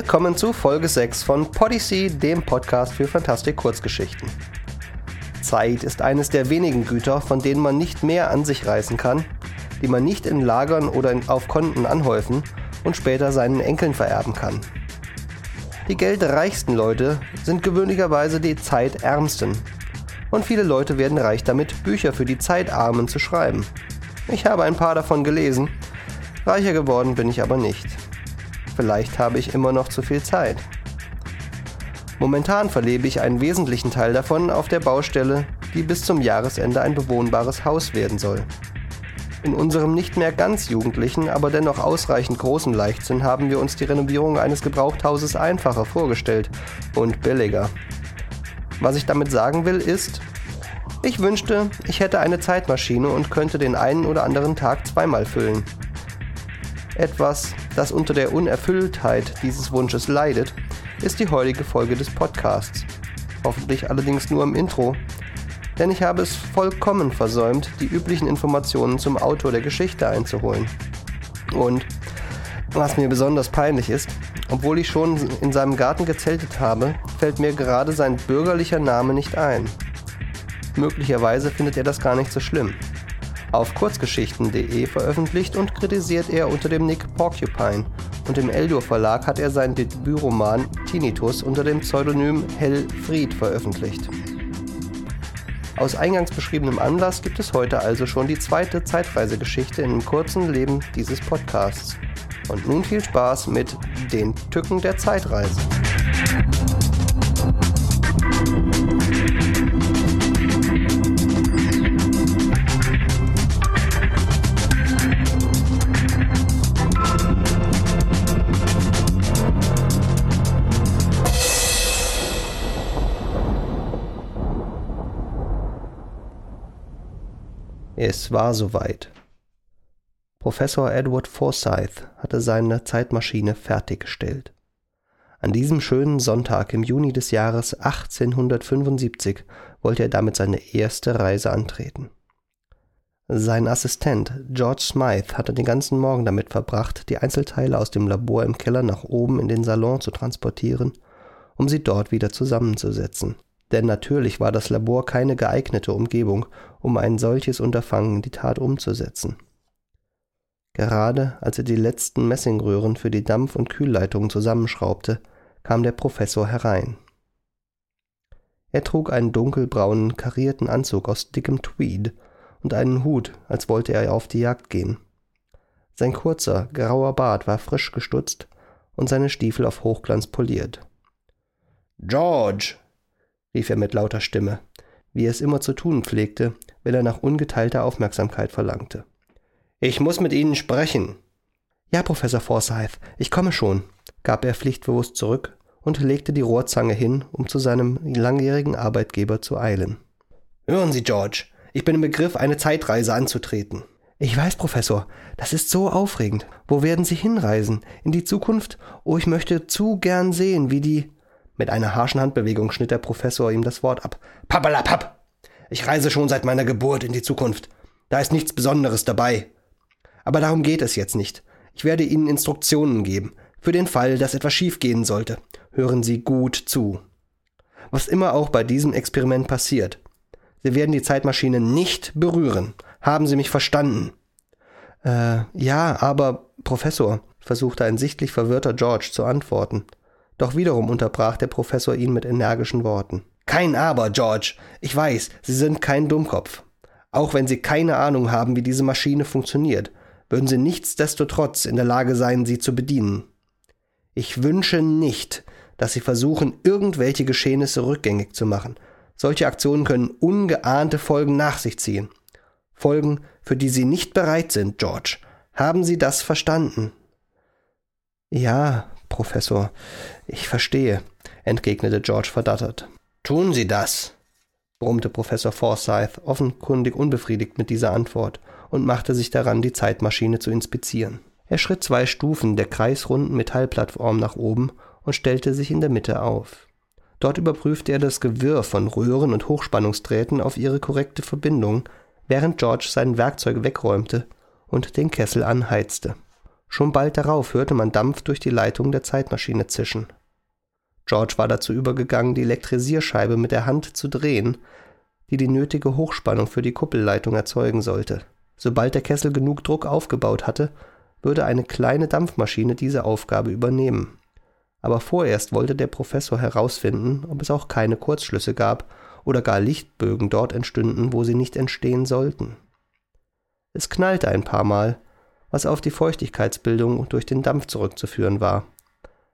Willkommen zu Folge 6 von Podyssey, dem Podcast für Fantastik-Kurzgeschichten. Zeit ist eines der wenigen Güter, von denen man nicht mehr an sich reißen kann, die man nicht in Lagern oder auf Konten anhäufen und später seinen Enkeln vererben kann. Die geldreichsten Leute sind gewöhnlicherweise die Zeitärmsten. Und viele Leute werden reich damit, Bücher für die Zeitarmen zu schreiben. Ich habe ein paar davon gelesen. Reicher geworden bin ich aber nicht. Vielleicht habe ich immer noch zu viel Zeit. Momentan verlebe ich einen wesentlichen Teil davon auf der Baustelle, die bis zum Jahresende ein bewohnbares Haus werden soll. In unserem nicht mehr ganz jugendlichen, aber dennoch ausreichend großen Leichtsinn haben wir uns die Renovierung eines Gebrauchthauses einfacher vorgestellt und billiger. Was ich damit sagen will, ist, ich wünschte, ich hätte eine Zeitmaschine und könnte den einen oder anderen Tag zweimal füllen. Etwas, das unter der Unerfülltheit dieses Wunsches leidet, ist die heutige Folge des Podcasts. Hoffentlich allerdings nur im Intro, denn ich habe es vollkommen versäumt, die üblichen Informationen zum Autor der Geschichte einzuholen. Und was mir besonders peinlich ist, obwohl ich schon in seinem Garten gezeltet habe, fällt mir gerade sein bürgerlicher Name nicht ein. Möglicherweise findet er das gar nicht so schlimm. Auf kurzgeschichten.de veröffentlicht und kritisiert er unter dem Nick Porcupine und im Eldur Verlag hat er seinen Debütroman Tinnitus unter dem Pseudonym Hell Fried veröffentlicht. Aus eingangs beschriebenem Anlass gibt es heute also schon die zweite Zeitreisegeschichte dem kurzen Leben dieses Podcasts. Und nun viel Spaß mit den Tücken der Zeitreise. Es war soweit. Professor Edward Forsyth hatte seine Zeitmaschine fertiggestellt. An diesem schönen Sonntag im Juni des Jahres 1875 wollte er damit seine erste Reise antreten. Sein Assistent George Smythe hatte den ganzen Morgen damit verbracht, die Einzelteile aus dem Labor im Keller nach oben in den Salon zu transportieren, um sie dort wieder zusammenzusetzen denn natürlich war das Labor keine geeignete Umgebung, um ein solches Unterfangen in die Tat umzusetzen. Gerade als er die letzten Messingröhren für die Dampf- und Kühlleitungen zusammenschraubte, kam der Professor herein. Er trug einen dunkelbraunen karierten Anzug aus dickem Tweed und einen Hut, als wollte er auf die Jagd gehen. Sein kurzer, grauer Bart war frisch gestutzt und seine Stiefel auf Hochglanz poliert. George, rief er mit lauter Stimme, wie er es immer zu tun pflegte, wenn er nach ungeteilter Aufmerksamkeit verlangte. Ich muss mit Ihnen sprechen. Ja, Professor Forsyth, ich komme schon, gab er pflichtbewusst zurück und legte die Rohrzange hin, um zu seinem langjährigen Arbeitgeber zu eilen. Hören Sie, George, ich bin im Begriff, eine Zeitreise anzutreten. Ich weiß, Professor, das ist so aufregend. Wo werden Sie hinreisen? In die Zukunft? Oh, ich möchte zu gern sehen, wie die. Mit einer harschen Handbewegung schnitt der Professor ihm das Wort ab. Pappalapapp! Ich reise schon seit meiner Geburt in die Zukunft. Da ist nichts Besonderes dabei. Aber darum geht es jetzt nicht. Ich werde Ihnen Instruktionen geben. Für den Fall, dass etwas schiefgehen sollte. Hören Sie gut zu. Was immer auch bei diesem Experiment passiert. Sie werden die Zeitmaschine nicht berühren. Haben Sie mich verstanden? Äh, ja, aber, Professor, versuchte ein sichtlich verwirrter George zu antworten. Doch wiederum unterbrach der Professor ihn mit energischen Worten. Kein Aber, George. Ich weiß, Sie sind kein Dummkopf. Auch wenn Sie keine Ahnung haben, wie diese Maschine funktioniert, würden Sie nichtsdestotrotz in der Lage sein, sie zu bedienen. Ich wünsche nicht, dass Sie versuchen, irgendwelche Geschehnisse rückgängig zu machen. Solche Aktionen können ungeahnte Folgen nach sich ziehen. Folgen, für die Sie nicht bereit sind, George. Haben Sie das verstanden? Ja, Professor, ich verstehe, entgegnete George verdattert. Tun Sie das, brummte Professor Forsyth, offenkundig unbefriedigt mit dieser Antwort, und machte sich daran, die Zeitmaschine zu inspizieren. Er schritt zwei Stufen der kreisrunden Metallplattform nach oben und stellte sich in der Mitte auf. Dort überprüfte er das Gewirr von Röhren und Hochspannungsdrähten auf ihre korrekte Verbindung, während George sein Werkzeug wegräumte und den Kessel anheizte. Schon bald darauf hörte man Dampf durch die Leitung der Zeitmaschine zischen. George war dazu übergegangen, die Elektrisierscheibe mit der Hand zu drehen, die die nötige Hochspannung für die Kuppelleitung erzeugen sollte. Sobald der Kessel genug Druck aufgebaut hatte, würde eine kleine Dampfmaschine diese Aufgabe übernehmen. Aber vorerst wollte der Professor herausfinden, ob es auch keine Kurzschlüsse gab oder gar Lichtbögen dort entstünden, wo sie nicht entstehen sollten. Es knallte ein paar Mal, was auf die Feuchtigkeitsbildung durch den Dampf zurückzuführen war.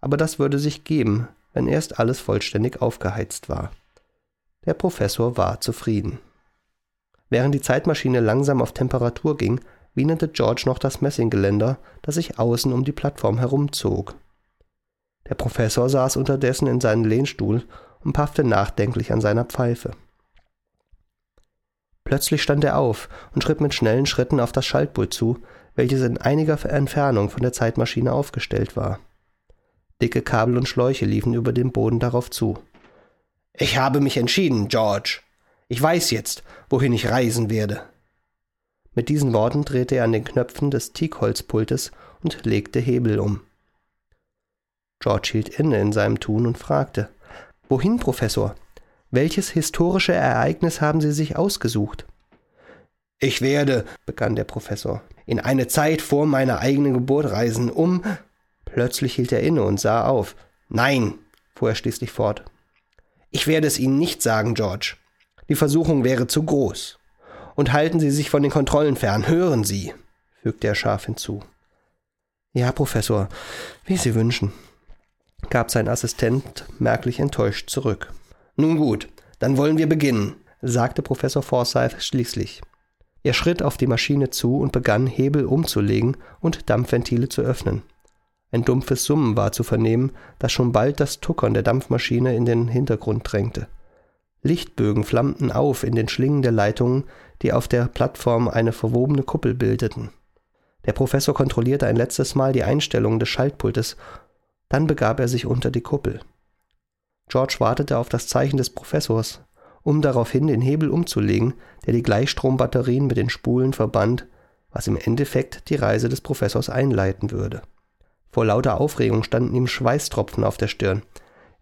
Aber das würde sich geben, wenn erst alles vollständig aufgeheizt war. Der Professor war zufrieden. Während die Zeitmaschine langsam auf Temperatur ging, wienerte George noch das Messinggeländer, das sich außen um die Plattform herumzog. Der Professor saß unterdessen in seinem Lehnstuhl und paffte nachdenklich an seiner Pfeife. Plötzlich stand er auf und schritt mit schnellen Schritten auf das Schaltpult zu, welches in einiger Entfernung von der Zeitmaschine aufgestellt war. Dicke Kabel und Schläuche liefen über den Boden darauf zu. Ich habe mich entschieden, George. Ich weiß jetzt, wohin ich reisen werde. Mit diesen Worten drehte er an den Knöpfen des Teakholzpultes und legte Hebel um. George hielt inne in seinem Tun und fragte Wohin, Professor? Welches historische Ereignis haben Sie sich ausgesucht? Ich werde, begann der Professor, in eine Zeit vor meiner eigenen Geburt reisen, um. Plötzlich hielt er inne und sah auf. Nein, fuhr er schließlich fort. Ich werde es Ihnen nicht sagen, George. Die Versuchung wäre zu groß. Und halten Sie sich von den Kontrollen fern, hören Sie, fügte er scharf hinzu. Ja, Professor, wie Sie wünschen, gab sein Assistent merklich enttäuscht zurück. Nun gut, dann wollen wir beginnen, sagte Professor Forsyth schließlich. Er schritt auf die Maschine zu und begann, Hebel umzulegen und Dampfventile zu öffnen. Ein dumpfes Summen war zu vernehmen, das schon bald das Tuckern der Dampfmaschine in den Hintergrund drängte. Lichtbögen flammten auf in den Schlingen der Leitungen, die auf der Plattform eine verwobene Kuppel bildeten. Der Professor kontrollierte ein letztes Mal die Einstellungen des Schaltpultes, dann begab er sich unter die Kuppel. George wartete auf das Zeichen des Professors, um daraufhin den Hebel umzulegen, der die Gleichstrombatterien mit den Spulen verband, was im Endeffekt die Reise des Professors einleiten würde. Vor lauter Aufregung standen ihm Schweißtropfen auf der Stirn.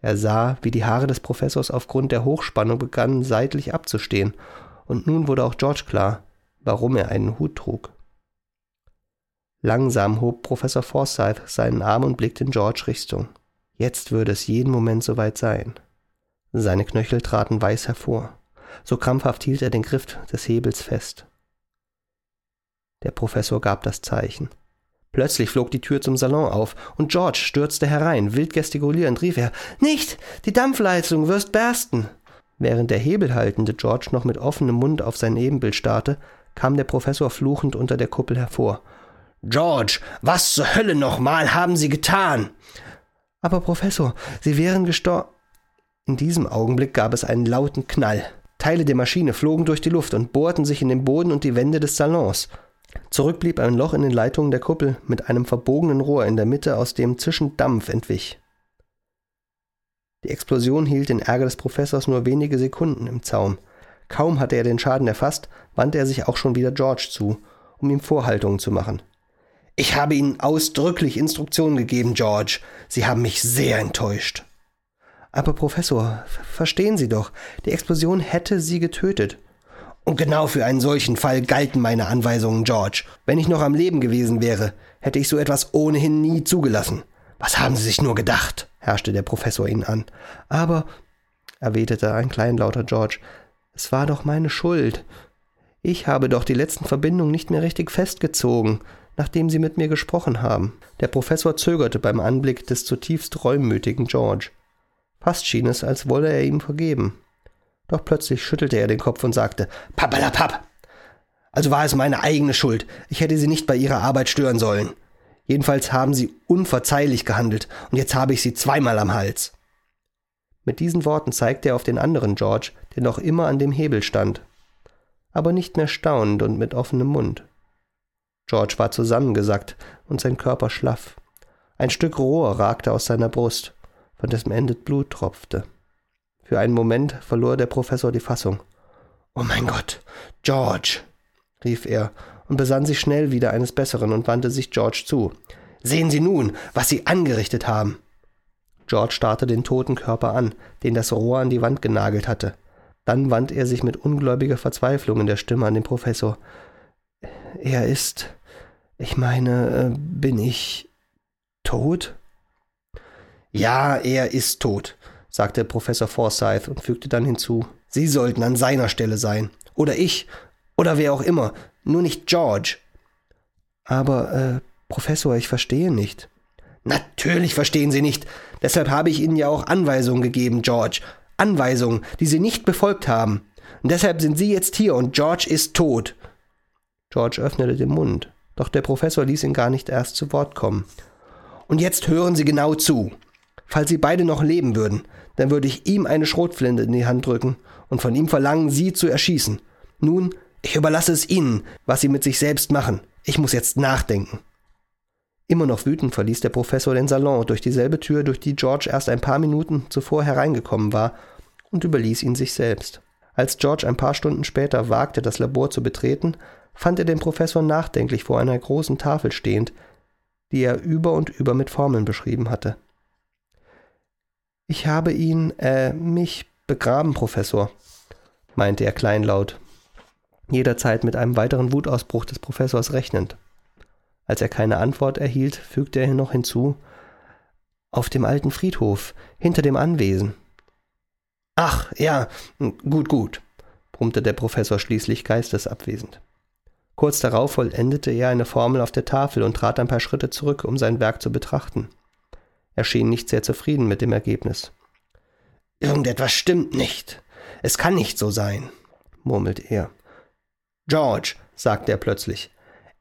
Er sah, wie die Haare des Professors aufgrund der Hochspannung begannen seitlich abzustehen, und nun wurde auch George klar, warum er einen Hut trug. Langsam hob Professor Forsyth seinen Arm und blickte in George Richtung. Jetzt würde es jeden Moment soweit sein. Seine Knöchel traten weiß hervor. So krampfhaft hielt er den Griff des Hebels fest. Der Professor gab das Zeichen. Plötzlich flog die Tür zum Salon auf und George stürzte herein. Wild gestikulierend rief er: Nicht! Die Dampfleistung wirst bersten! Während der Hebelhaltende George noch mit offenem Mund auf sein Ebenbild starrte, kam der Professor fluchend unter der Kuppel hervor. George, was zur Hölle nochmal haben Sie getan? Aber Professor, Sie wären gestorben. In diesem Augenblick gab es einen lauten Knall. Teile der Maschine flogen durch die Luft und bohrten sich in den Boden und die Wände des Salons. Zurück blieb ein Loch in den Leitungen der Kuppel mit einem verbogenen Rohr in der Mitte, aus dem zischend Dampf entwich. Die Explosion hielt den Ärger des Professors nur wenige Sekunden im Zaum. Kaum hatte er den Schaden erfasst, wandte er sich auch schon wieder George zu, um ihm Vorhaltungen zu machen. Ich habe Ihnen ausdrücklich Instruktionen gegeben, George. Sie haben mich sehr enttäuscht. Aber Professor, verstehen Sie doch, die Explosion hätte Sie getötet. Und genau für einen solchen Fall galten meine Anweisungen, George. Wenn ich noch am Leben gewesen wäre, hätte ich so etwas ohnehin nie zugelassen. Was haben Sie sich nur gedacht? herrschte der Professor ihn an. Aber, erwiderte ein kleinlauter George, es war doch meine Schuld. Ich habe doch die letzten Verbindungen nicht mehr richtig festgezogen, nachdem Sie mit mir gesprochen haben. Der Professor zögerte beim Anblick des zutiefst reumütigen George. Fast schien es, als wolle er ihm vergeben. Doch plötzlich schüttelte er den Kopf und sagte, Pappalapapp! Also war es meine eigene Schuld. Ich hätte Sie nicht bei Ihrer Arbeit stören sollen. Jedenfalls haben Sie unverzeihlich gehandelt, und jetzt habe ich Sie zweimal am Hals. Mit diesen Worten zeigte er auf den anderen George, der noch immer an dem Hebel stand, aber nicht mehr staunend und mit offenem Mund. George war zusammengesackt und sein Körper schlaff. Ein Stück Rohr ragte aus seiner Brust von dessen Ende Blut tropfte. Für einen Moment verlor der Professor die Fassung. Oh mein Gott, George, rief er und besann sich schnell wieder eines Besseren und wandte sich George zu. Sehen Sie nun, was Sie angerichtet haben. George starrte den toten Körper an, den das Rohr an die Wand genagelt hatte. Dann wandte er sich mit ungläubiger Verzweiflung in der Stimme an den Professor. Er ist. Ich meine, äh, bin ich tot? Ja, er ist tot, sagte Professor Forsyth und fügte dann hinzu. Sie sollten an seiner Stelle sein. Oder ich. Oder wer auch immer. Nur nicht George. Aber, äh, Professor, ich verstehe nicht. Natürlich verstehen Sie nicht. Deshalb habe ich Ihnen ja auch Anweisungen gegeben, George. Anweisungen, die Sie nicht befolgt haben. Und deshalb sind Sie jetzt hier und George ist tot. George öffnete den Mund, doch der Professor ließ ihn gar nicht erst zu Wort kommen. Und jetzt hören Sie genau zu. Falls Sie beide noch leben würden, dann würde ich ihm eine Schrotflinte in die Hand drücken und von ihm verlangen, Sie zu erschießen. Nun, ich überlasse es Ihnen, was Sie mit sich selbst machen. Ich muss jetzt nachdenken. Immer noch wütend verließ der Professor den Salon durch dieselbe Tür, durch die George erst ein paar Minuten zuvor hereingekommen war, und überließ ihn sich selbst. Als George ein paar Stunden später wagte, das Labor zu betreten, fand er den Professor nachdenklich vor einer großen Tafel stehend, die er über und über mit Formeln beschrieben hatte. Ich habe ihn, äh, mich begraben, Professor, meinte er kleinlaut, jederzeit mit einem weiteren Wutausbruch des Professors rechnend. Als er keine Antwort erhielt, fügte er noch hinzu Auf dem alten Friedhof, hinter dem Anwesen. Ach, ja, gut, gut, brummte der Professor schließlich geistesabwesend. Kurz darauf vollendete er eine Formel auf der Tafel und trat ein paar Schritte zurück, um sein Werk zu betrachten. Er schien nicht sehr zufrieden mit dem Ergebnis. Irgendetwas stimmt nicht. Es kann nicht so sein, murmelte er. George, sagte er plötzlich,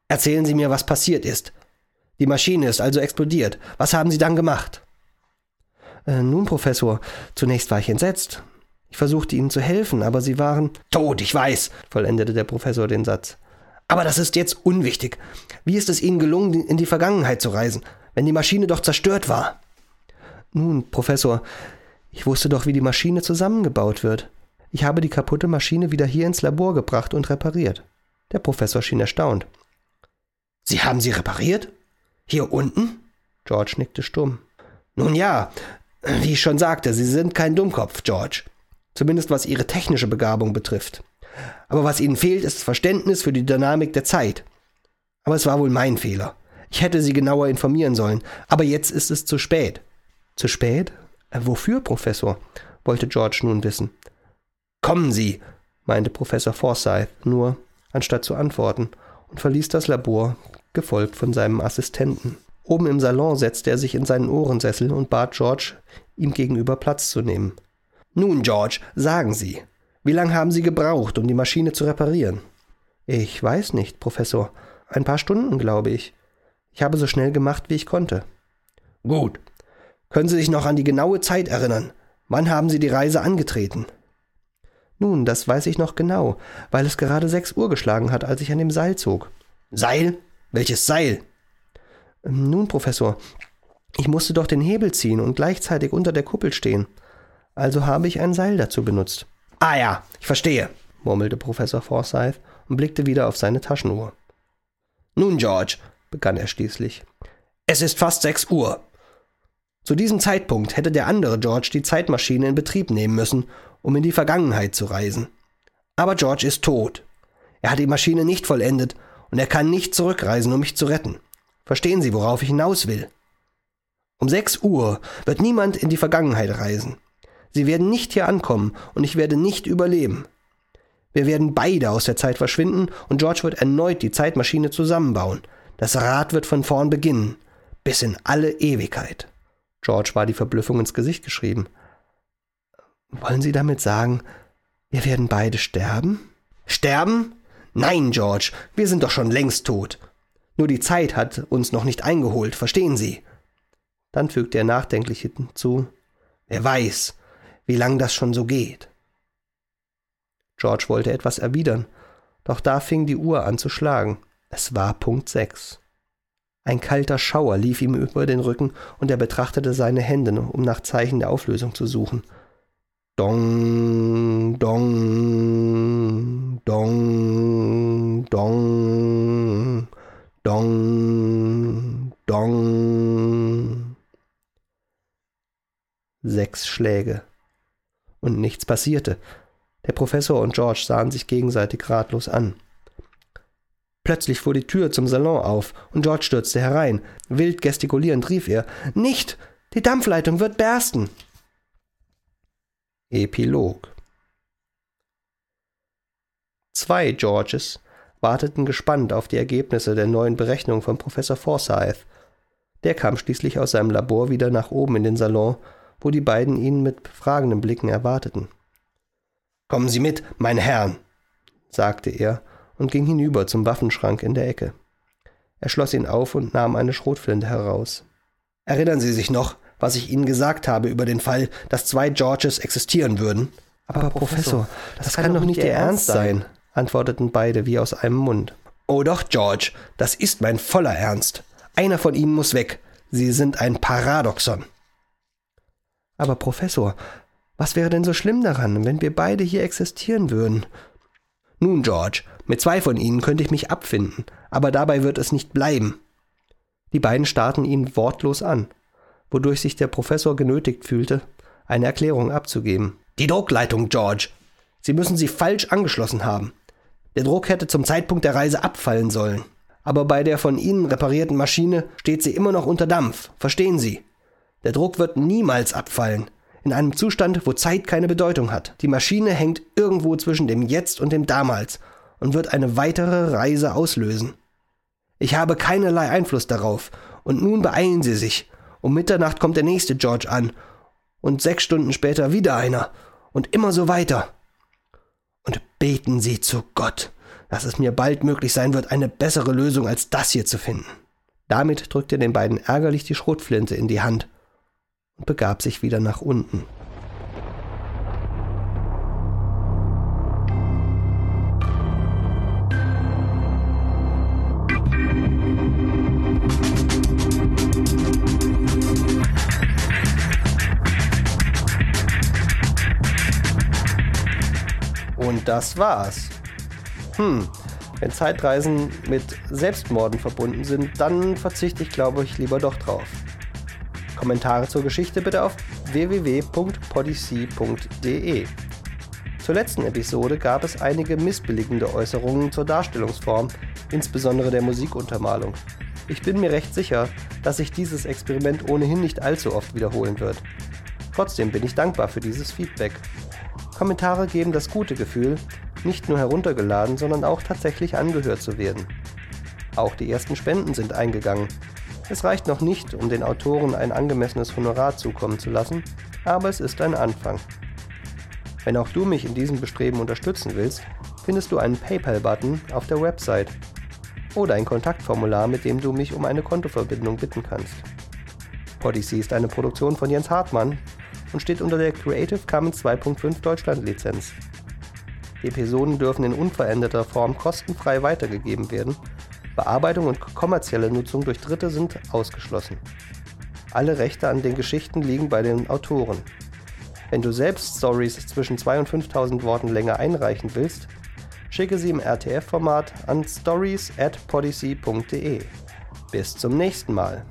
erzählen Sie mir, was passiert ist. Die Maschine ist also explodiert. Was haben Sie dann gemacht? Äh, nun, Professor, zunächst war ich entsetzt. Ich versuchte Ihnen zu helfen, aber Sie waren. Tot, ich weiß, vollendete der Professor den Satz. Aber das ist jetzt unwichtig. Wie ist es Ihnen gelungen, in die Vergangenheit zu reisen, wenn die Maschine doch zerstört war? Nun, Professor, ich wusste doch, wie die Maschine zusammengebaut wird. Ich habe die kaputte Maschine wieder hier ins Labor gebracht und repariert. Der Professor schien erstaunt. Sie haben sie repariert? Hier unten? George nickte stumm. Nun ja, wie ich schon sagte, Sie sind kein Dummkopf, George. Zumindest was Ihre technische Begabung betrifft. Aber was Ihnen fehlt, ist Verständnis für die Dynamik der Zeit. Aber es war wohl mein Fehler. Ich hätte Sie genauer informieren sollen, aber jetzt ist es zu spät. Zu spät? Äh, wofür, Professor? wollte George nun wissen. Kommen Sie, meinte Professor Forsyth nur, anstatt zu antworten, und verließ das Labor, gefolgt von seinem Assistenten. Oben im Salon setzte er sich in seinen Ohrensessel und bat George, ihm gegenüber Platz zu nehmen. Nun, George, sagen Sie, wie lange haben Sie gebraucht, um die Maschine zu reparieren? Ich weiß nicht, Professor. Ein paar Stunden, glaube ich. Ich habe so schnell gemacht, wie ich konnte. Gut. Können Sie sich noch an die genaue Zeit erinnern? Wann haben Sie die Reise angetreten? Nun, das weiß ich noch genau, weil es gerade sechs Uhr geschlagen hat, als ich an dem Seil zog. Seil? Welches Seil? Ähm, nun, Professor, ich musste doch den Hebel ziehen und gleichzeitig unter der Kuppel stehen. Also habe ich ein Seil dazu benutzt. Ah ja, ich verstehe, murmelte Professor Forsyth und blickte wieder auf seine Taschenuhr. Nun, George, begann er schließlich, es ist fast sechs Uhr. Zu diesem Zeitpunkt hätte der andere George die Zeitmaschine in Betrieb nehmen müssen um in die Vergangenheit zu reisen. Aber George ist tot. Er hat die Maschine nicht vollendet und er kann nicht zurückreisen, um mich zu retten. Verstehen Sie, worauf ich hinaus will? Um sechs Uhr wird niemand in die Vergangenheit reisen. Sie werden nicht hier ankommen und ich werde nicht überleben. Wir werden beide aus der Zeit verschwinden und George wird erneut die Zeitmaschine zusammenbauen. Das Rad wird von vorn beginnen, bis in alle Ewigkeit. George war die Verblüffung ins Gesicht geschrieben. Wollen Sie damit sagen, wir werden beide sterben? Sterben? Nein, George, wir sind doch schon längst tot. Nur die Zeit hat uns noch nicht eingeholt, verstehen Sie? Dann fügte er nachdenklich hinzu, wer weiß, wie lang das schon so geht. George wollte etwas erwidern, doch da fing die Uhr an zu schlagen. Es war Punkt sechs. Ein kalter Schauer lief ihm über den Rücken und er betrachtete seine Hände, um nach Zeichen der Auflösung zu suchen. Dong, dong, dong, dong. Dong, dong. Sechs Schläge. Und nichts passierte. Der Professor und George sahen sich gegenseitig ratlos an. Plötzlich fuhr die Tür zum Salon auf und George stürzte herein. Wild gestikulierend rief er: Nicht! Die Dampfleitung wird bersten! Epilog Zwei Georges warteten gespannt auf die Ergebnisse der neuen Berechnung von Professor Forsyth. Der kam schließlich aus seinem Labor wieder nach oben in den Salon, wo die beiden ihn mit fragenden Blicken erwarteten. Kommen Sie mit, meine Herren, sagte er und ging hinüber zum Waffenschrank in der Ecke. Er schloss ihn auf und nahm eine Schrotflinte heraus. Erinnern Sie sich noch, was ich Ihnen gesagt habe über den Fall, dass zwei Georges existieren würden? Aber, Aber Professor, das, das kann, kann doch nicht Ihr Ernst sein, antworteten beide wie aus einem Mund. Oh doch, George, das ist mein voller Ernst. Einer von Ihnen muss weg. Sie sind ein Paradoxon. Aber Professor, was wäre denn so schlimm daran, wenn wir beide hier existieren würden? Nun, George, mit zwei von ihnen könnte ich mich abfinden, aber dabei wird es nicht bleiben. Die beiden starrten ihn wortlos an, wodurch sich der Professor genötigt fühlte, eine Erklärung abzugeben. Die Druckleitung, George. Sie müssen sie falsch angeschlossen haben. Der Druck hätte zum Zeitpunkt der Reise abfallen sollen. Aber bei der von Ihnen reparierten Maschine steht sie immer noch unter Dampf. Verstehen Sie? Der Druck wird niemals abfallen. In einem Zustand, wo Zeit keine Bedeutung hat. Die Maschine hängt irgendwo zwischen dem Jetzt und dem Damals und wird eine weitere Reise auslösen. Ich habe keinerlei Einfluss darauf, und nun beeilen Sie sich. Um Mitternacht kommt der nächste George an, und sechs Stunden später wieder einer, und immer so weiter. Und beten Sie zu Gott, dass es mir bald möglich sein wird, eine bessere Lösung als das hier zu finden. Damit drückte er den beiden ärgerlich die Schrotflinte in die Hand und begab sich wieder nach unten. Das war's. Hm, wenn Zeitreisen mit Selbstmorden verbunden sind, dann verzichte ich, glaube ich, lieber doch drauf. Kommentare zur Geschichte bitte auf www.podyssey.de. Zur letzten Episode gab es einige missbilligende Äußerungen zur Darstellungsform, insbesondere der Musikuntermalung. Ich bin mir recht sicher, dass sich dieses Experiment ohnehin nicht allzu oft wiederholen wird. Trotzdem bin ich dankbar für dieses Feedback. Kommentare geben das gute Gefühl, nicht nur heruntergeladen, sondern auch tatsächlich angehört zu werden. Auch die ersten Spenden sind eingegangen. Es reicht noch nicht, um den Autoren ein angemessenes Honorar zukommen zu lassen, aber es ist ein Anfang. Wenn auch du mich in diesem Bestreben unterstützen willst, findest du einen PayPal-Button auf der Website oder ein Kontaktformular, mit dem du mich um eine Kontoverbindung bitten kannst. Podyssey ist eine Produktion von Jens Hartmann und steht unter der Creative Commons 2.5 Deutschland Lizenz. Die Episoden dürfen in unveränderter Form kostenfrei weitergegeben werden Bearbeitung und kommerzielle Nutzung durch Dritte sind ausgeschlossen. Alle Rechte an den Geschichten liegen bei den Autoren. Wenn du selbst Stories zwischen 2 und 5000 Worten Länge einreichen willst, schicke sie im RTF-Format an stories at podyssey.de. Bis zum nächsten Mal.